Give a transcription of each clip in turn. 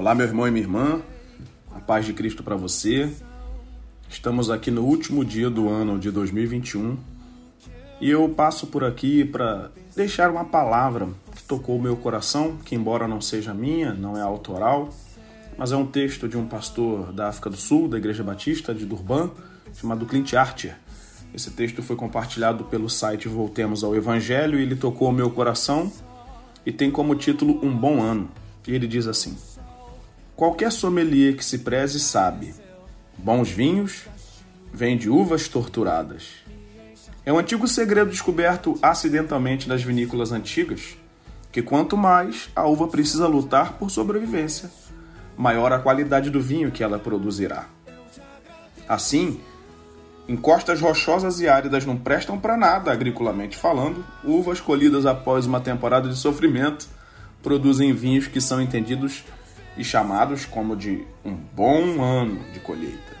Olá, meu irmão e minha irmã, a paz de Cristo para você. Estamos aqui no último dia do ano de 2021 e eu passo por aqui para deixar uma palavra que tocou o meu coração, que, embora não seja minha, não é autoral, mas é um texto de um pastor da África do Sul, da Igreja Batista de Durban, chamado Clint Archer. Esse texto foi compartilhado pelo site Voltemos ao Evangelho e ele tocou o meu coração e tem como título Um Bom Ano. E ele diz assim: Qualquer sommelier que se preze sabe: bons vinhos vêm de uvas torturadas. É um antigo segredo descoberto acidentalmente nas vinícolas antigas, que quanto mais a uva precisa lutar por sobrevivência, maior a qualidade do vinho que ela produzirá. Assim, em costas rochosas e áridas não prestam para nada, agriculamente falando, uvas colhidas após uma temporada de sofrimento produzem vinhos que são entendidos e chamados como de um bom ano de colheita.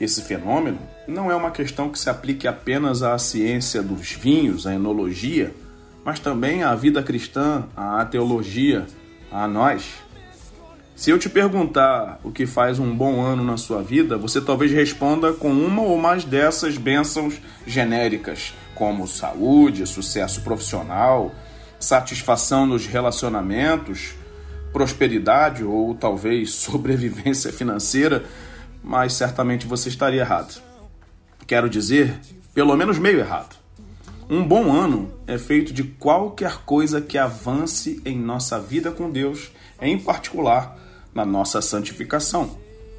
Esse fenômeno não é uma questão que se aplique apenas à ciência dos vinhos, à enologia, mas também à vida cristã, à teologia, a nós. Se eu te perguntar o que faz um bom ano na sua vida, você talvez responda com uma ou mais dessas bênçãos genéricas, como saúde, sucesso profissional, satisfação nos relacionamentos, prosperidade ou talvez sobrevivência financeira, mas certamente você estaria errado. Quero dizer, pelo menos meio errado. Um bom ano é feito de qualquer coisa que avance em nossa vida com Deus, em particular na nossa santificação.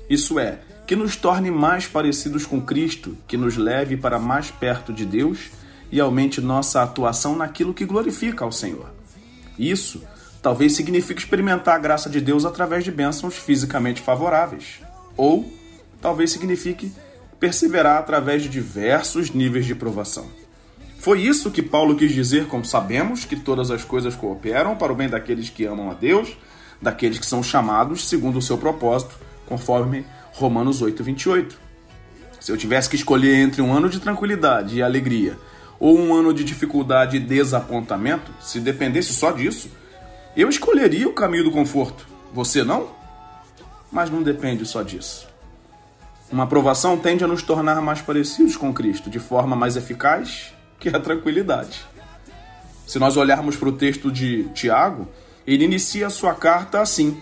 Isso é, que nos torne mais parecidos com Cristo, que nos leve para mais perto de Deus e aumente nossa atuação naquilo que glorifica ao Senhor. Isso talvez signifique experimentar a graça de Deus através de bênçãos fisicamente favoráveis. Ou talvez signifique perseverar através de diversos níveis de provação. Foi isso que Paulo quis dizer, como sabemos que todas as coisas cooperam para o bem daqueles que amam a Deus, daqueles que são chamados segundo o seu propósito, conforme Romanos 8, 28. Se eu tivesse que escolher entre um ano de tranquilidade e alegria ou um ano de dificuldade e desapontamento, se dependesse só disso, eu escolheria o caminho do conforto. Você não? Mas não depende só disso. Uma aprovação tende a nos tornar mais parecidos com Cristo, de forma mais eficaz que a tranquilidade. Se nós olharmos para o texto de Tiago, ele inicia a sua carta assim: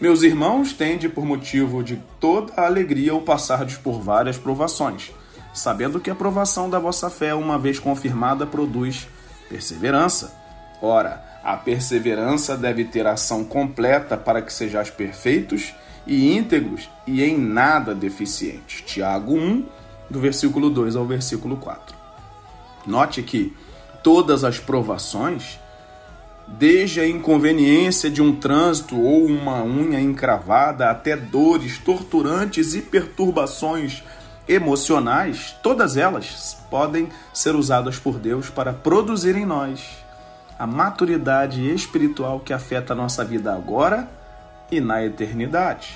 Meus irmãos, tende por motivo de toda a alegria o passardes por várias provações, sabendo que a provação da vossa fé, uma vez confirmada, produz perseverança. Ora, a perseverança deve ter ação completa para que sejais perfeitos e íntegros e em nada deficientes. Tiago 1, do versículo 2 ao versículo 4. Note que todas as provações, desde a inconveniência de um trânsito ou uma unha encravada até dores torturantes e perturbações emocionais, todas elas podem ser usadas por Deus para produzir em nós a maturidade espiritual que afeta a nossa vida agora e na eternidade.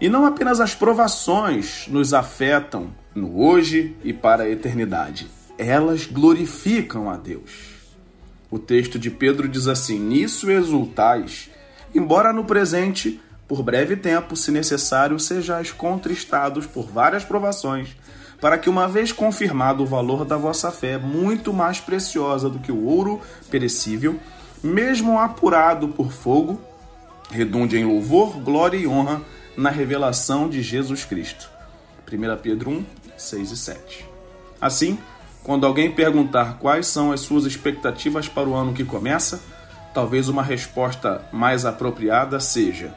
E não apenas as provações nos afetam no hoje e para a eternidade, elas glorificam a Deus. O texto de Pedro diz assim: Nisso exultais, embora no presente, por breve tempo, se necessário, sejais contristados por várias provações para que, uma vez confirmado o valor da vossa fé, muito mais preciosa do que o ouro perecível, mesmo apurado por fogo, redunde em louvor, glória e honra na revelação de Jesus Cristo. 1 Pedro 1, 6 e 7. Assim, quando alguém perguntar quais são as suas expectativas para o ano que começa, talvez uma resposta mais apropriada seja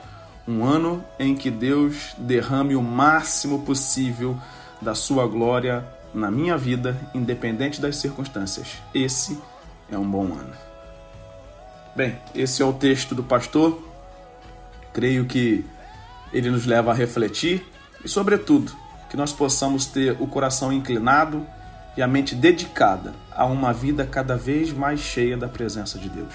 um ano em que Deus derrame o máximo possível da sua glória na minha vida, independente das circunstâncias. Esse é um bom ano. Bem, esse é o texto do pastor. Creio que ele nos leva a refletir e, sobretudo, que nós possamos ter o coração inclinado e a mente dedicada a uma vida cada vez mais cheia da presença de Deus.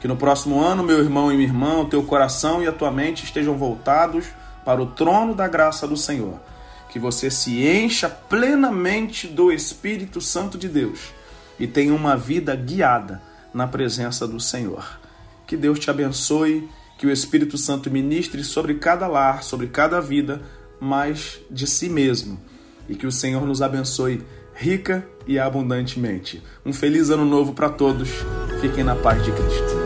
Que no próximo ano, meu irmão e minha irmã, o teu coração e a tua mente estejam voltados para o trono da graça do Senhor que você se encha plenamente do Espírito Santo de Deus e tenha uma vida guiada na presença do Senhor. Que Deus te abençoe Que o Espírito Santo ministre sobre cada lar, sobre cada vida, mais de si mesmo. E que o Senhor nos abençoe rica e abundantemente. Um feliz ano novo para todos. Fiquem na paz de Cristo.